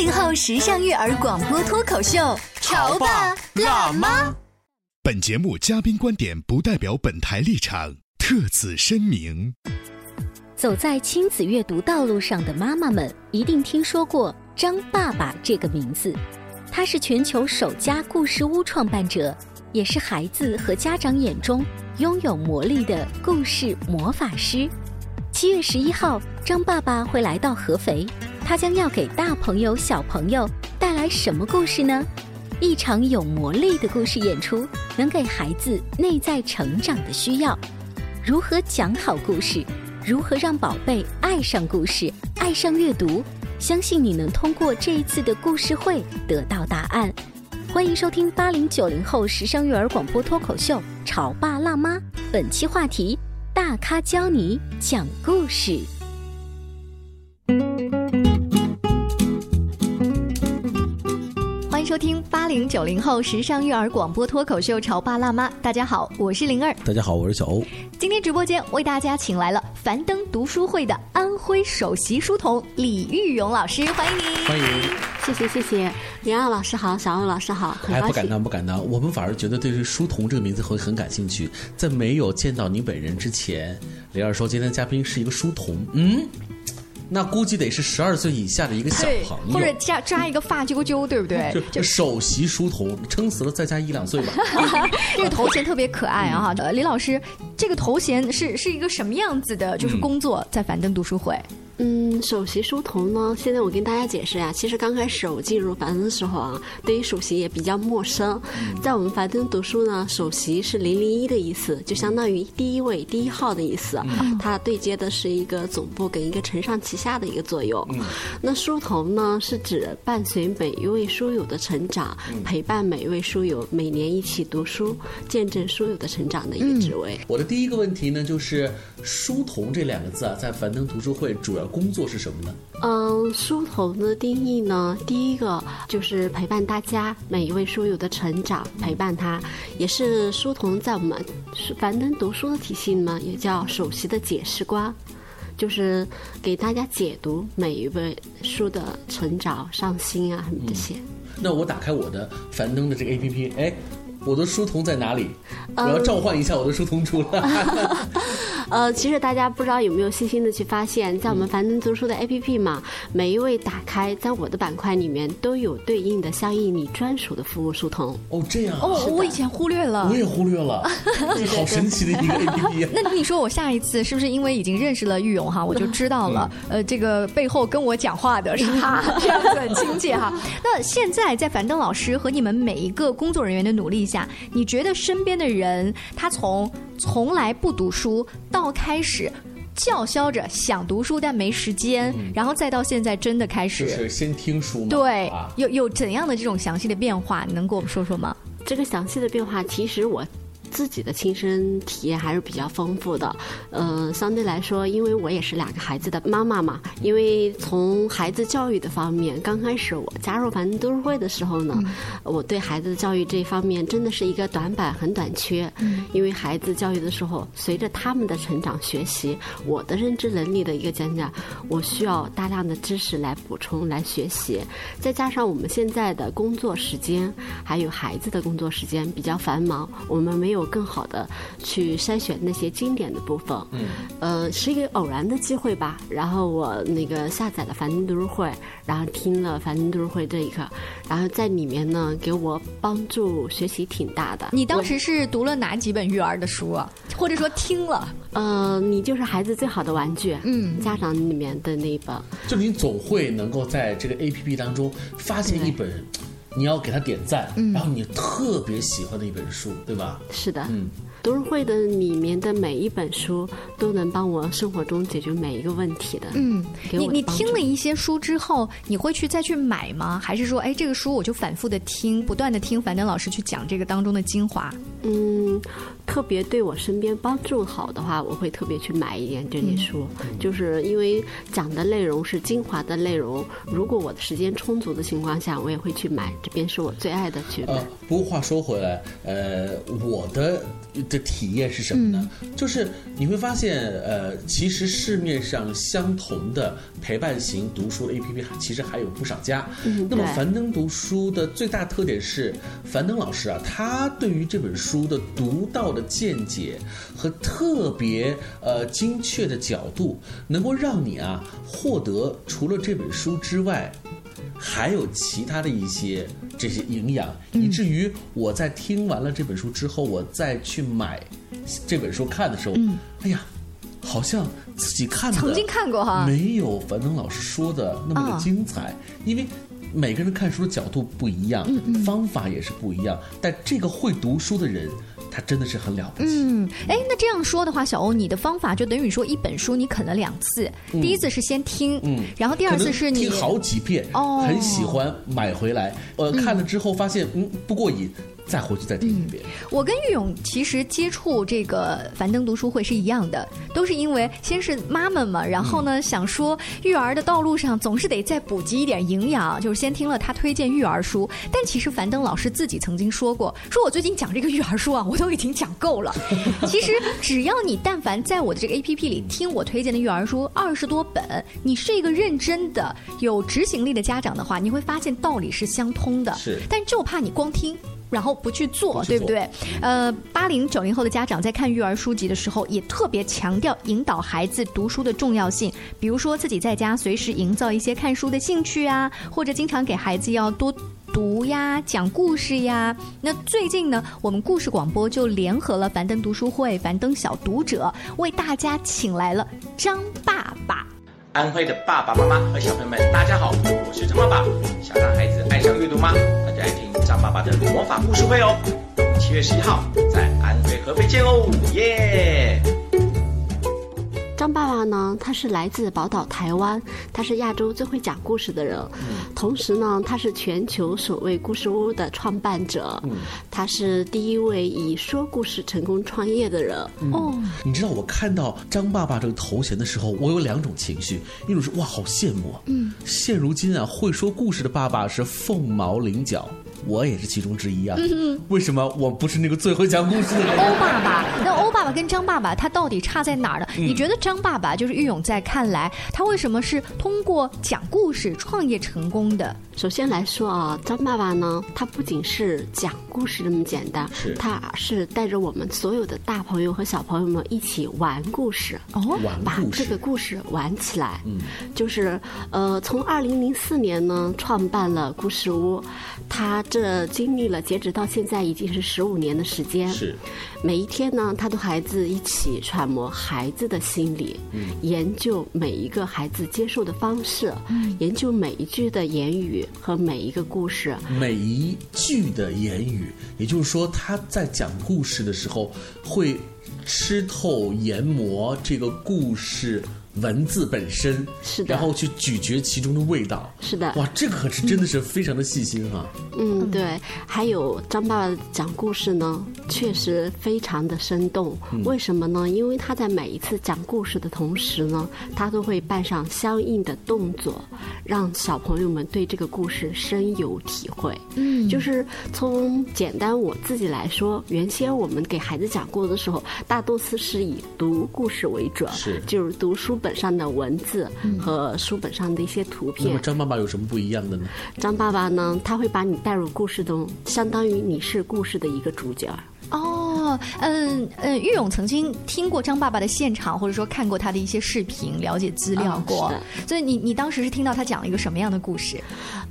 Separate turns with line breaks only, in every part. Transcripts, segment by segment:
八零后时尚育儿广播脱口秀，潮爸辣妈。
本节目嘉宾观点不代表本台立场，特此声明。
走在亲子阅读道路上的妈妈们，一定听说过张爸爸这个名字。他是全球首家故事屋创办者，也是孩子和家长眼中拥有魔力的故事魔法师。七月十一号，张爸爸会来到合肥，他将要给大朋友、小朋友带来什么故事呢？一场有魔力的故事演出，能给孩子内在成长的需要。如何讲好故事？如何让宝贝爱上故事、爱上阅读？相信你能通过这一次的故事会得到答案。欢迎收听八零九零后时尚育儿广播脱口秀《潮爸辣妈》，本期话题：大咖教你讲故事。
收听八零九零后时尚育儿广播脱口秀《潮爸辣妈》。大家好，我是灵儿。
大家好，我是小欧。
今天直播间为大家请来了樊登读书会的安徽首席书童李玉勇老师，欢迎您。
欢迎，
谢谢谢谢，灵儿老师好，小欧老师好，
哎，不敢当不敢当，我们反而觉得对这书童这个名字会很感兴趣。在没有见到您本人之前，灵儿说今天的嘉宾是一个书童，嗯。那估计得是十二岁以下的一个小朋友，
或者扎扎一个发揪揪，对不对？
就首席书童，撑死了再加一两岁吧。
这个头衔特别可爱啊！呃，李老师，这个头衔是是一个什么样子的？就是工作在樊登读书会。
嗯，首席书童呢？现在我跟大家解释呀，其实刚开始我进入樊登的时候啊，对于首席也比较陌生。在我们樊登读书呢，首席是零零一的意思，就相当于第一位、第一号的意思。它对接的是一个总部跟一个承上启下的一个作用。那书童呢，是指伴随每一位书友的成长，陪伴每一位书友每年一起读书，见证书友的成长的一个职位。
我的第一个问题呢，就是书童这两个字啊，在樊登读书会主要工作是什么呢？
嗯，书童的定义呢，第一个就是陪伴大家每一位书友的成长，陪伴他，也是书童在我们樊登读书的体系呢，也叫首席的解释官，就是给大家解读每一本书的成长、上新啊什么这些。
那我打开我的樊登的这个 APP，哎。我的书童在哪里？我要召唤一下我的书童出来。
呃，其实大家不知道有没有细心的去发现，在我们樊登读书的 APP 嘛，每一位打开，在我的板块里面都有对应的相应你专属的服务书童。
哦，这样。
哦，我以前忽略了。
我也忽略了。好神奇的一个 APP。
那你说我下一次是不是因为已经认识了玉勇哈，我就知道了？呃，这个背后跟我讲话的是他，这样子很亲切哈。那现在在樊登老师和你们每一个工作人员的努力。下，你觉得身边的人，他从从来不读书到开始叫嚣着想读书但没时间，然后再到现在真的开始，
就是先听书嘛？
对，有有怎样的这种详细的变化？能给我们说说吗？
这个详细的变化，其实我。自己的亲身体验还是比较丰富的，呃，相对来说，因为我也是两个孩子的妈妈嘛，因为从孩子教育的方面，刚开始我加入樊登读书会的时候呢，我对孩子的教育这一方面真的是一个短板，很短缺。因为孩子教育的时候，随着他们的成长学习，我的认知能力的一个增长，我需要大量的知识来补充来学习，再加上我们现在的工作时间，还有孩子的工作时间比较繁忙，我们没有。有更好的去筛选那些经典的部分。
嗯，
呃，是一个偶然的机会吧。然后我那个下载了樊登读书会，然后听了樊登读书会这一课，然后在里面呢给我帮助学习挺大的。
你当时是读了哪几本育儿的书啊？或者说听了？
呃，你就是孩子最好的玩具。
嗯，
家长里面的那一本。
就你总会能够在这个 A P P 当中发现一本，你要给他点赞，然后你特别喜欢的一本书，对吧？
是的。
嗯。
读书会的里面的每一本书都能帮我生活中解决每一个问题的。
嗯，你你听了一些书之后，你会去再去买吗？还是说，哎，这个书我就反复的听，不断的听樊登老师去讲这个当中的精华？
嗯，特别对我身边帮助好的话，我会特别去买一点这些书，就是因为讲的内容是精华的内容。如果我的时间充足的情况下，我也会去买。这边是我最爱的去买。
呃，不过话说回来，呃，我的的体验是什么呢？就是你会发现，呃，其实市面上相同的陪伴型读书的 APP 其实还有不少家。
嗯
那么樊登读书的最大特点是，樊登老师啊，他对于这本书的独到的见解和特别呃精确的角度，能够让你啊获得除了这本书之外。还有其他的一些这些营养，以至于我在听完了这本书之后，我再去买这本书看的时候，哎呀，好像自己看的
曾经看过哈。
没有樊登老师说的那么
啊。
的精彩，因为。每个人看书的角度不一样，方法也是不一样，但这个会读书的人，他真的是很了不起。
嗯，哎，那这样说的话，小欧，你的方法就等于说一本书你啃了两次，第一次是先听，
嗯。
然后第二次是你
听好几遍，
哦。
很喜欢买回来，呃，看了之后发现嗯不过瘾，再回去再听一遍。
我跟玉勇其实接触这个樊登读书会是一样的，都是因为先是妈妈嘛，然后呢、想说育儿的道路上总是得再补给一点营养，就是先听了他推荐育儿书。但其实樊登老师自己曾经说过，说我最近讲这个育儿书啊，我都已经讲够了。其实只要你但凡在我的这个 A P P 里听我推荐的育儿书二十多本，你是一个认真的、有执行力的家长的话，你会发现道理是相通的。
是
但就怕你光听。然后不去做，对不对？呃，八零九零后的家长在看育儿书籍的时候，也特别强调引导孩子读书的重要性。比如说，自己在家随时营造一些看书的兴趣啊，或者经常给孩子要多。读呀，讲故事呀。那最近呢，我们故事广播就联合了樊登读书会、樊登小读者，为大家请来了张爸爸。
安徽的爸爸妈妈和小朋友们，大家好，我是张爸爸。想让孩子爱上阅读吗？大家来听张爸爸的魔法故事会哦。七月十一号在安徽合肥见哦，耶！
张爸爸呢，他是来自宝岛台湾，他是亚洲最会讲故事的人，同时呢，他是全球首位故事屋的创办者，他是第一位以说故事成功创业的人。
哦，
你知道我看到张爸爸这个头衔的时候，我有两种情绪，一种是哇好羡慕啊，嗯，现如今啊会说故事的爸爸是凤毛麟角，我也是其中之一啊。为什么我不是那个最会讲故事的人？
欧爸爸，那欧爸爸跟张爸爸他到底差在哪儿呢？你觉得张爸爸就是玉勇在看来，他为什么是通过讲故事创业成功的？
首先来说啊，张爸爸呢，他不仅是讲故事这么简单，
是。
他是带着我们所有的大朋友和小朋友们一起玩故事。
哦，
把这个故事玩起来，嗯，就是呃，从二零零四年呢创办了故事屋，他这经历了截止到现在已经是十五年的时间，
是
每一天呢，他都孩子一起揣摩孩子的心理，研究每一个孩子接受的方式，研究每一句的言语和每一个故事，
每一句的言语，也就是说他在讲故事的时候会吃透研磨这个故事文字本身，
是的
然后去咀嚼其中的味道。
是的，
哇，这个可是真的是非常的细心哈、
嗯，对，还有张爸爸讲故事呢，确实非常的生动。为什么呢？因为他在每一次讲故事的同时呢，他都会伴上相应的动作，让小朋友们对这个故事深有体会。嗯，就是从简单我自己来说，原先我们给孩子讲故事的时候，大多数是以读故事为准，
是
就是读书本上的文字和书本上的一些图片。
那么张爸爸有什么不一样的呢？
张爸爸呢，他会把你带入故事中，相当于你是故事的一个主角。
哦，哦，嗯嗯，玉勇曾经听过张爸爸的现场，或者说看过他的一些视频，了解资料过。所以你你当时是听到他讲了一个什么样的故事？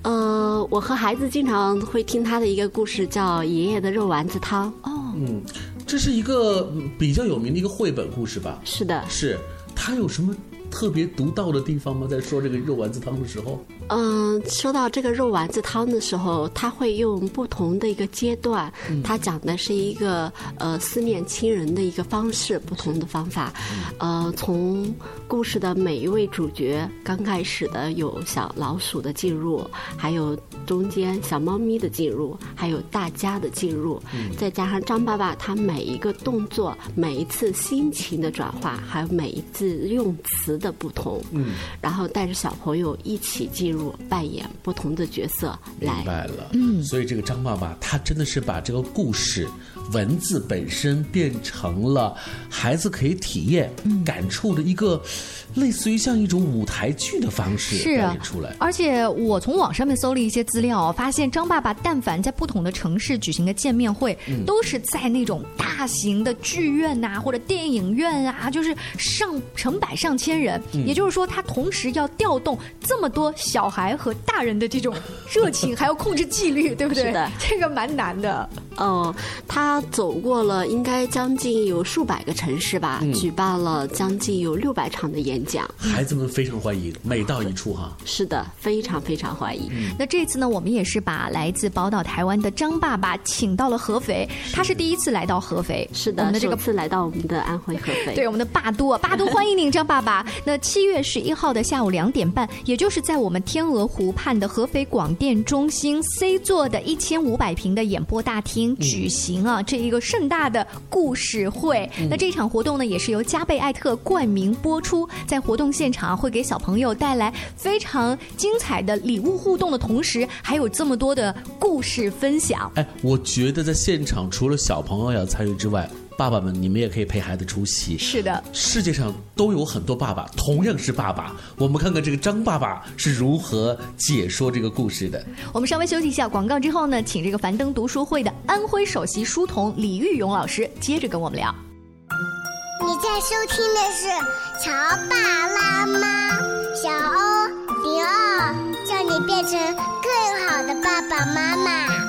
呃，我和孩子经常会听他的一个故事，叫《爷爷的肉丸子汤》。
哦，
嗯，这是一个比较有名的一个绘本故事吧？
是的，
是。他有什么特别独到的地方吗？在说这个肉丸子汤的时候？
嗯，说到这个肉丸子汤的时候，他会用不同的一个阶段，他讲的是一个呃思念亲人的一个方式，不同的方法。呃，从故事的每一位主角，刚开始的有小老鼠的进入，还有中间小猫咪的进入，还有大家的进入，再加上张爸爸他每一个动作、每一次心情的转化，还有每一次用词的不同，嗯，然后带着小朋友一起进入。扮演不同的角色，
明白了。嗯，所以这个张爸爸他真的是把这个故事文字本身变成了孩子可以体验、感触的一个，类似于像一种舞台剧的方式表演出来。
而且我从网上面搜了一些资料，发现张爸爸但凡在不同的城市举行的见面会，都是在那种大型的剧院呐，或者电影院啊，就是上成百上千人。也就是说，他同时要调动这么多小。孩和大人的这种热情，还要控制纪律，对不对？
是的，
这个蛮难的。
嗯，他走过了应该将近有数百个城市吧，举办了将近有六百场的演讲，
孩子们非常欢迎，每到一处哈。
是的，非常非常欢迎。
那这次呢，我们也是把来自宝岛台湾的张爸爸请到了合肥，他是第一次来到合肥，
是的，
我们的这个
次来到我们的安徽合肥，
对我们的霸都，霸都欢迎您，张爸爸。那七月十一号的下午两点半，也就是在我们天鹅湖畔的合肥广电中心 C 座的一千五百平的演播大厅举行。啊，这一个盛大的故事会，那这场活动呢，也是由加贝艾特冠名播出。在活动现场，会给小朋友带来非常精彩的礼物互动的同时，还有这么多的故事分享。
哎，我觉得在现场除了小朋友要参与之外。爸爸们，你们也可以陪孩子出席。
是的，
世界上都有很多爸爸，同样是爸爸。我们看看这个张爸爸是如何解说这个故事的。
我们稍微休息一下广告之后呢，请这个樊登读书会的安徽首席书童李玉勇老师接着跟我们聊。
你在收听的是《乔爸拉妈》，小欧零二，叫你变成更好的爸爸妈妈。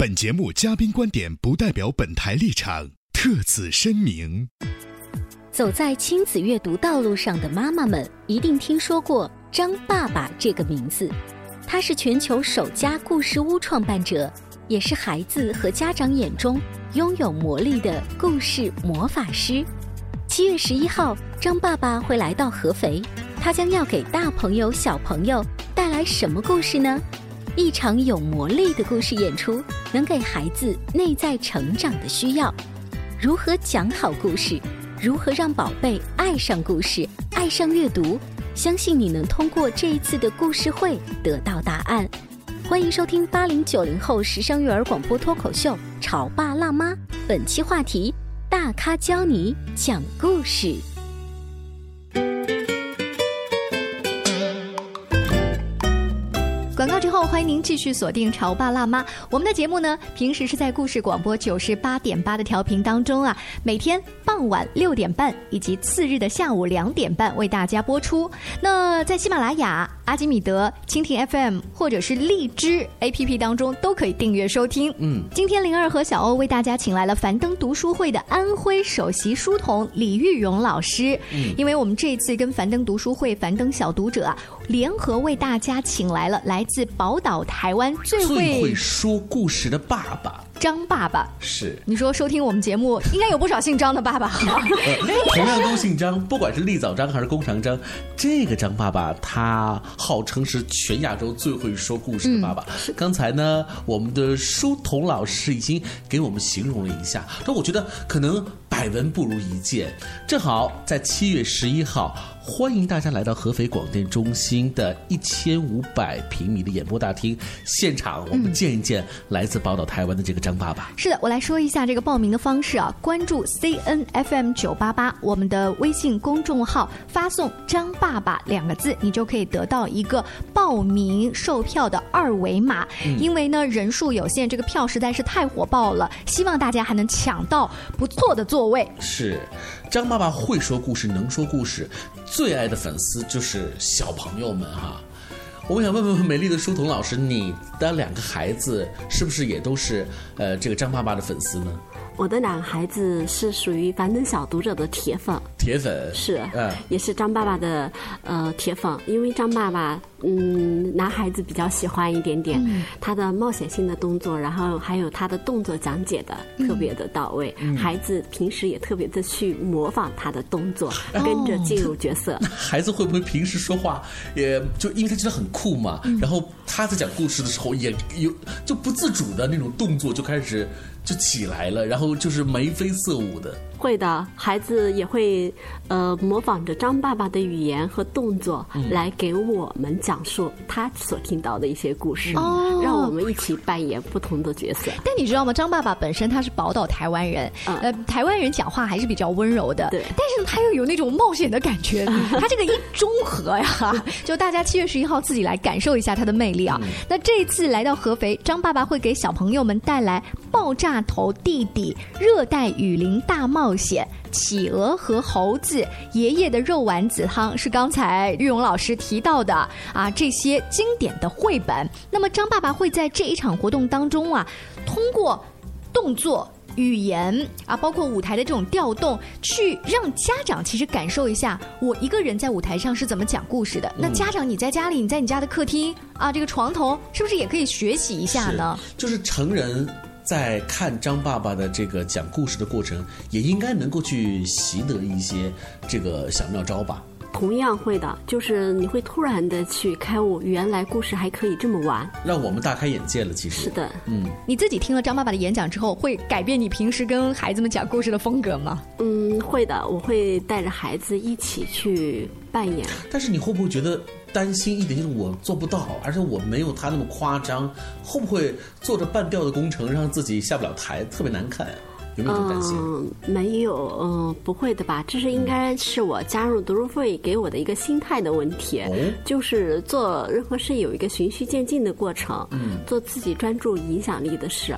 本节目嘉宾观点不代表本台立场，特此声明。
走在亲子阅读道路上的妈妈们一定听说过张爸爸这个名字，他是全球首家故事屋创办者，也是孩子和家长眼中拥有魔力的故事魔法师。七月十一号，张爸爸会来到合肥，他将要给大朋友小朋友带来什么故事呢？一场有魔力的故事演出，能给孩子内在成长的需要。如何讲好故事？如何让宝贝爱上故事、爱上阅读？相信你能通过这一次的故事会得到答案。欢迎收听八零九零后时尚育儿广播脱口秀《潮爸辣妈》，本期话题：大咖教你讲故事。
欢迎您继续锁定《潮爸辣妈》。我们的节目呢，平时是在故事广播九十八点八的调频当中啊，每天傍晚六点半以及次日的下午两点半为大家播出。那在喜马拉雅。阿基米德、蜻蜓 FM 或者是荔枝 APP 当中都可以订阅收听。
嗯，
今天灵儿和小欧为大家请来了樊登读书会的安徽首席书童李玉荣老师。
嗯
因为我们这一次跟樊登读书会、樊登小读者啊联合为大家请来了来自宝岛台湾最会
说故事的爸爸
张爸爸。
是。
你说收听我们节目，应该有不少姓张的爸爸
同样都姓张，不管是立早张还是弓长张，这个张爸爸他号称是全亚洲最会说故事的爸爸。刚才呢，我们的书童老师已经给我们形容了一下，但我觉得可能百闻不如一见。正好在七月十一号，欢迎大家来到合肥广电中心的一千五百平米的演播大厅现场，我们见一见来自宝岛台湾的这个张爸爸。
是的，我来说一下这个报名的方式啊，关注 CNFM 九八八我们的微信公众号，发送“张爸爸”两个字，你就可以得到一个报名售票的二维码。
嗯
因为呢人数有限，这个票实在是太火爆了，希望大家还能抢到不错的座位。
是，张爸爸会说故事，能说故事，最爱的粉丝就是小朋友们哈。我想问问美丽的书童老师，你的两个孩子是不是也都是呃这个张爸爸的粉丝呢？
我的两个孩子是属于樊登小读者的铁粉，
铁粉？
是，
嗯。
也是张爸爸的呃铁粉，因为张爸爸嗯男孩子比较喜欢一点点，
嗯。
他的冒险性的动作，然后还有他的动作讲解的特别的到位，
嗯。
孩子平时也特别的去模仿他的动作，跟着进入角色。
孩子会不会平时说话，也就因为他觉得很酷嘛，然后他在讲故事的时候也有就不自主的那种动作就开始就起来了，然后就是眉飞色舞的。
会的，孩子也会呃模仿着张爸爸的语言和动作、
嗯
来给我们讲述他所听到的一些故事，
哦
让我们一起扮演不同的角色。
但你知道吗？张爸爸本身他是宝岛台湾人，呃，台湾人讲话还是比较温柔的，
对。
但是，他又有那种冒险的感觉，他这个一中和呀，就大家七月十一号自己来感受一下他的魅力啊。那这一次来到合肥，张爸爸会给小朋友们带来《爆炸头弟弟》《热带雨林大冒险》。企鹅和猴子，爷爷的肉丸子汤是刚才玉荣老师提到的啊，这些经典的绘本。那么张爸爸会在这一场活动当中啊，通过动作。语言啊，包括舞台的这种调动，去让家长其实感受一下，我一个人在舞台上是怎么讲故事的。那家长你在家里，你在你家的客厅啊，这个床头，是不是也可以学习一下呢？
就是成人在看张爸爸的这个讲故事的过程，也应该能够去习得一些这个小妙招吧。
同样会的，就是你会突然的去开悟，原来故事还可以这么玩。
让我们大开眼界了。其实
是的，
嗯，
你自己听了张爸爸的演讲之后，会改变你平时跟孩子们讲故事的风格吗？
嗯，会的，我会带着孩子一起去扮演。
但是你会不会觉得担心一点，就是我做不到，而且我没有他那么夸张，会不会做着半吊的工程，让自己下不了台，特别难看？有没有这种担心？
嗯，没有，嗯，不会的吧？这是应该是我加入读书会给我的一个心态的问题，
哦
就是做任何事有一个循序渐进的过程，
嗯
做自己专注影响力的事。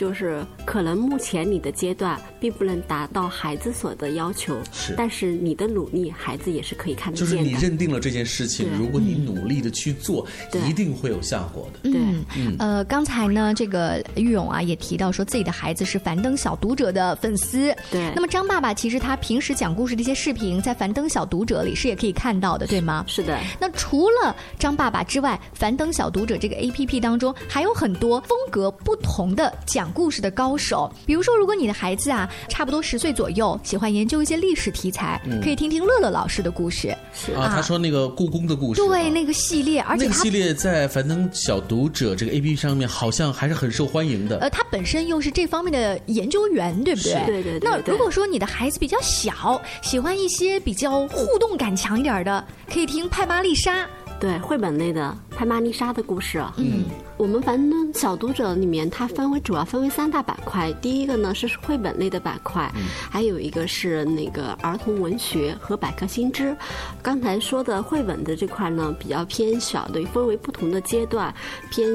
就是可能目前你的阶段并不能达到孩子所的要求，
是
但是你的努力，孩子也是可以看得
就是。你认定了这件事情，如果你努力的去做，一定会有效果的。
对
嗯
呃，刚才呢，这个玉勇啊也提到说自己的孩子是樊登小读者的粉丝。
对
那么张爸爸其实他平时讲故事的一些视频，在樊登小读者里是也可以看到的，对吗？
是的。
那除了张爸爸之外，樊登小读者这个 A P P 当中还有很多风格不同的讲故事的高手。比如说，如果你的孩子啊差不多十岁左右，喜欢研究一些历史题材，
嗯
可以听听乐乐老师的故事。
是
啊，他说那个故宫的故事，
对那个系列，而且他
那个系列在樊登小读者这个 A P P 上面好像还是很受欢迎的。
呃，他本身又是这方面的研究员，对不对？
是对对对
那如果说你的孩子比较小，喜欢一些比较互动感强一点的，可以听派玛丽莎。
对绘本类的拍玛丽莎的故事。嗯，我们反正小读者里面，它分为主要分为三大板块。第一个呢是绘本类的板块，还有一个是那个儿童文学和百科新知。刚才说的绘本的这块呢，比较偏小的，分为不同的阶段，偏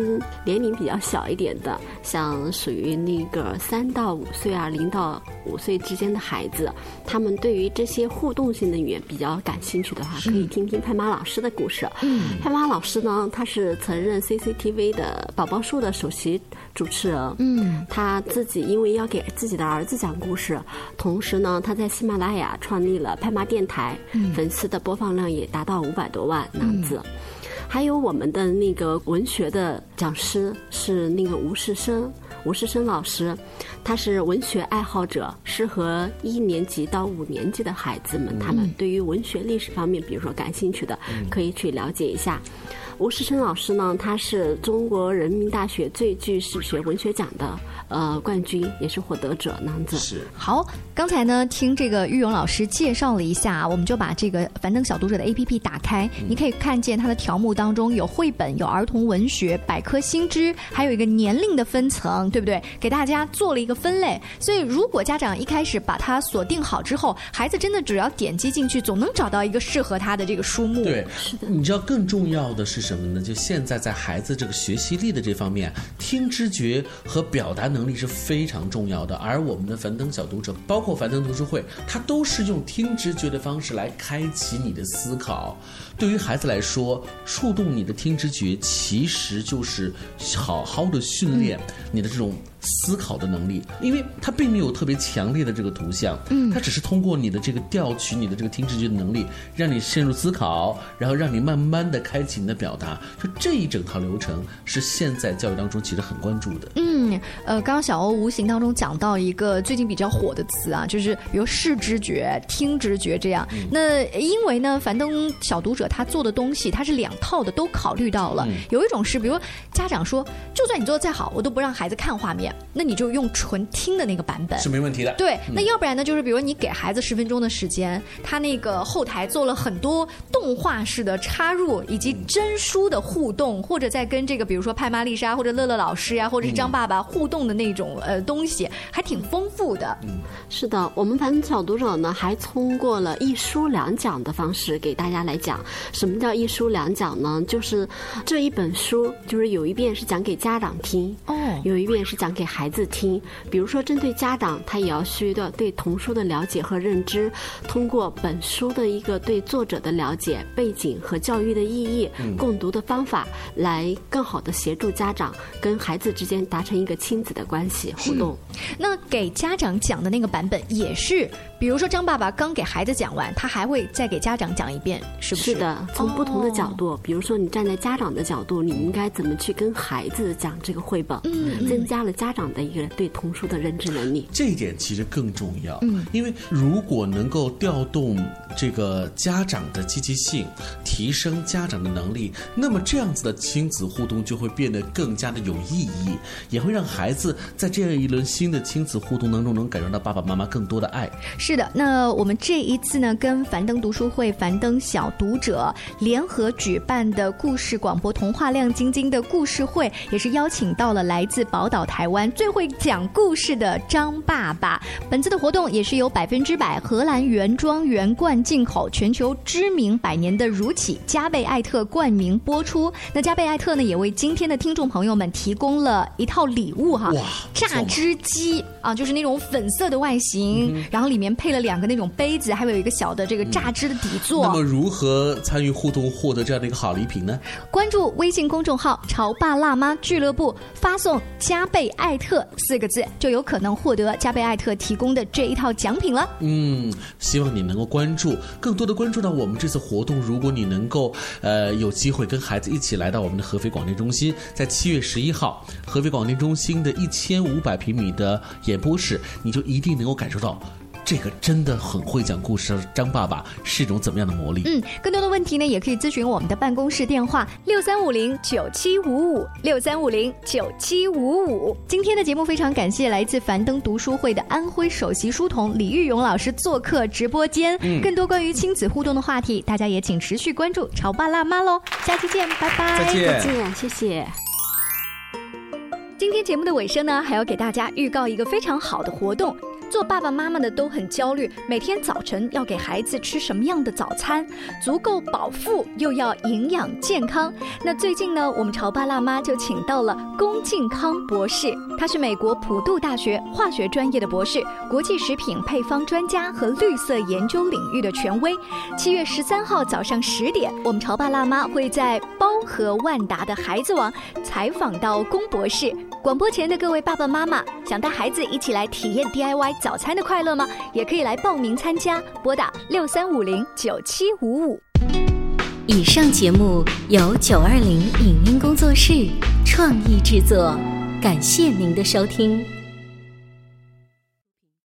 年龄比较小一点的，像属于那个三到五岁啊，零到五岁之间的孩子，他们对于这些互动性的语言比较感兴趣的话，可以听听派妈老师的故事。嗯，派妈老师呢，他是曾任 CCTV 的宝宝树的首席主持人。嗯，他自己因为要给自己的儿子讲故事，同时呢，他在喜马拉雅创立了拍妈电台，嗯粉丝的播放量也达到五百多万那样子。还有我们的那个文学的讲师是那个吴世生，吴世生老师，他是文学爱好者，适合一年级到五年级的孩子们，他们对于文学历史方面，比如说感兴趣的，可以去了解一下。吴世春老师呢，他是中国人民大学最具史学文学奖的呃冠军，也是获得者那样子。
是
好，刚才呢听这个玉勇老师介绍了一下，我们就把这个樊登小读者的 APP 打开，你可以看见它的条目当中有绘本、有儿童文学、百科新知，还有一个年龄的分层，对不对？给大家做了一个分类。所以如果家长一开始把它锁定好之后，孩子真的只要点击进去，总能找到一个适合他的这个书目。
对，
是的。
你知道更重要的是什么呢？就现在在孩子这个学习力的这方面，听知觉和表达能力是非常重要的。而我们的樊登小读者，包括樊登读书会，它都是用听知觉的方式来开启你的思考。对于孩子来说，触动你的听知觉，其实就是好好的训练你的这种思考的能力，因为它并没有特别强烈的这个图像，嗯，它只是通过你的这个调取你的这个听知觉的能力，让你陷入思考，然后让你慢慢的开启你的表达。就这一整套流程是现在教育当中其实很关注的。
嗯，呃，刚刚小欧无形当中讲到一个最近比较火的词啊，就是比如视知觉、听知觉这样。那因为呢，樊登小读者他做的东西，他是两套的都考虑到了。有一种是，比如家长说，就算你做的再好，我都不让孩子看画面，那你就用纯听的那个版本
是没问题的。
对，那要不然呢，就是比如你给孩子十分钟的时间，他那个后台做了很多动画式的插入，以及真书的互动，或者在跟这个比如说派妈丽莎或者乐乐老师呀，或者是张爸爸互动的那种呃东西，还挺丰富的。
嗯，是的，我们樊登小读者呢，还通过了一书两讲的方式给大家来讲，什么叫一书两讲呢？就是这一本书，就是有一遍是讲给家长听，哦，有一遍是讲给孩子听。比如说，针对家长，他也要需要对童书的了解和认知，通过本书的一个对作者的了解、背景和教育的意义、共读的方法，来更好的协助家长跟孩子之间达成一个亲子的关系互动。
那给家长讲的那个版本也是，比如说张爸爸刚给孩子讲完，他还会再给家长讲一遍，是不是？
是的，从不同的角度，比如说你站在家长的角度，你应该怎么去跟孩子讲这个绘本？嗯，增加了家长的一个对童书的认知能力。
这一点其实更重要，嗯，因为如果能够调动这个家长的积极性，提升家长的能力，那么这样子的亲子互动就会变得更加的有意义，也会让孩子在这样一轮新的亲子互动当中，能感受到爸爸妈妈更多的爱。
是的，那我们这一次呢，跟樊登读书会、樊登小读者联合举办的故事广播童话亮晶晶的故事会，也是邀请到了来自宝岛台湾最会讲故事的张爸爸。本次的活动也是由百分之百荷兰原装原罐进口、全球知名百年的乳企加贝艾特冠名播出。那加贝艾特呢，也为今天的听众朋友们提供了一套礼物哈，榨汁机啊，就是那种粉色的外形，然后里面配了两个那种杯子，还有一个小的这个榨汁的底座。
那么如何参与互动获得这样的一个好礼品呢？
关注微信公众号“潮爸辣妈俱乐部”，发送“加倍艾特”四个字，就有可能获得加倍艾特提供的这一套奖品了。
嗯，希望你能够关注，更多的关注到我们这次活动。如果你能够呃有机会跟孩子一起来到我们的合肥广电中心，在七月十一号合肥广电中心的一千五百平米的演播室，你就一定能够感受到。这个真的很会讲故事，张爸爸是一种怎么样的魔力？
嗯，更多的问题呢，也可以咨询我们的办公室电话六三五零九七五五六三五零九七五五。今天的节目非常感谢来自樊登读书会的安徽首席书童李玉勇老师做客直播间。
嗯
更多关于亲子互动的话题，大家也请持续关注潮爸辣妈喽。下期见，拜拜。
再见
再见，谢谢。
今天节目的尾声呢，还要给大家预告一个非常好的活动。做爸爸妈妈的都很焦虑，每天早晨要给孩子吃什么样的早餐，足够饱腹又要营养健康。那最近呢，我们潮爸辣妈就请到了龚敬康博士，他是美国普渡大学化学专业的博士，国际食品配方专家和绿色研究领域的权威。七月十三号早上十点，我们潮爸辣妈会在包和万达的孩子王采访到龚博士。广播前的各位爸爸妈妈，想带孩子一起来体验 DIY 早餐的快乐吗？也可以来报名参加，拨打六三五零九七五五。
以上节目由九二零影音工作室创意制作，感谢您的收听。